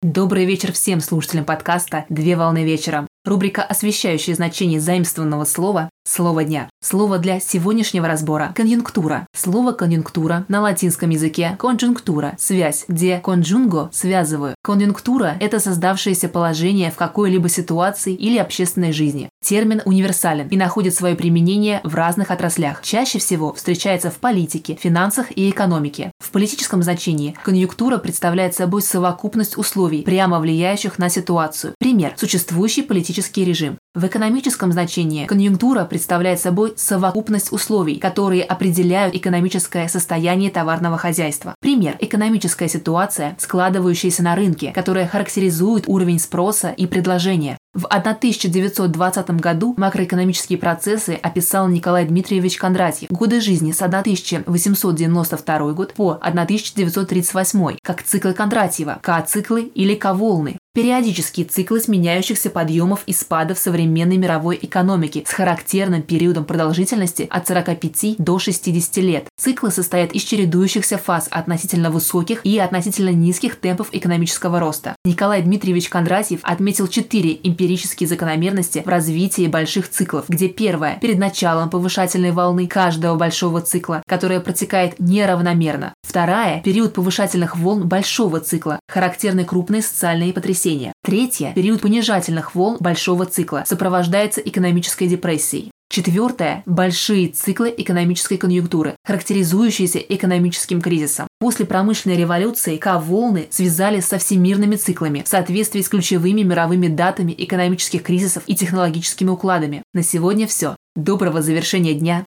Добрый вечер всем слушателям подкаста «Две волны вечером». Рубрика, освещающая значение заимствованного слова «Слово дня». Слово для сегодняшнего разбора – конъюнктура. Слово конъюнктура на латинском языке – конджунктура – связь, где конджунго – связываю. Конъюнктура – это создавшееся положение в какой-либо ситуации или общественной жизни. Термин универсален и находит свое применение в разных отраслях. Чаще всего встречается в политике, финансах и экономике. В политическом значении конъюнктура представляет собой совокупность условий, прямо влияющих на ситуацию. Пример – существующий политический режим. В экономическом значении конъюнктура представляет собой совокупность условий, которые определяют экономическое состояние товарного хозяйства. Пример – экономическая ситуация, складывающаяся на рынке, которая характеризует уровень спроса и предложения. В 1920 году макроэкономические процессы описал Николай Дмитриевич Кондратьев. Годы жизни с 1892 год по 1938 как циклы Кондратьева, К-циклы или К-волны. Периодические циклы сменяющихся подъемов и спадов современной мировой экономики с характерным периодом продолжительности от 45 до 60 лет. Циклы состоят из чередующихся фаз относительно высоких и относительно низких темпов экономического роста. Николай Дмитриевич Кондратьев отметил четыре эмпирические закономерности в развитии больших циклов, где первое – перед началом повышательной волны каждого большого цикла, которая протекает неравномерно. Вторая – период повышательных волн большого цикла, характерны крупные социальные потрясения потрясения. Третье – период понижательных волн большого цикла, сопровождается экономической депрессией. Четвертое – большие циклы экономической конъюнктуры, характеризующиеся экономическим кризисом. После промышленной революции К-волны связали со всемирными циклами в соответствии с ключевыми мировыми датами экономических кризисов и технологическими укладами. На сегодня все. Доброго завершения дня.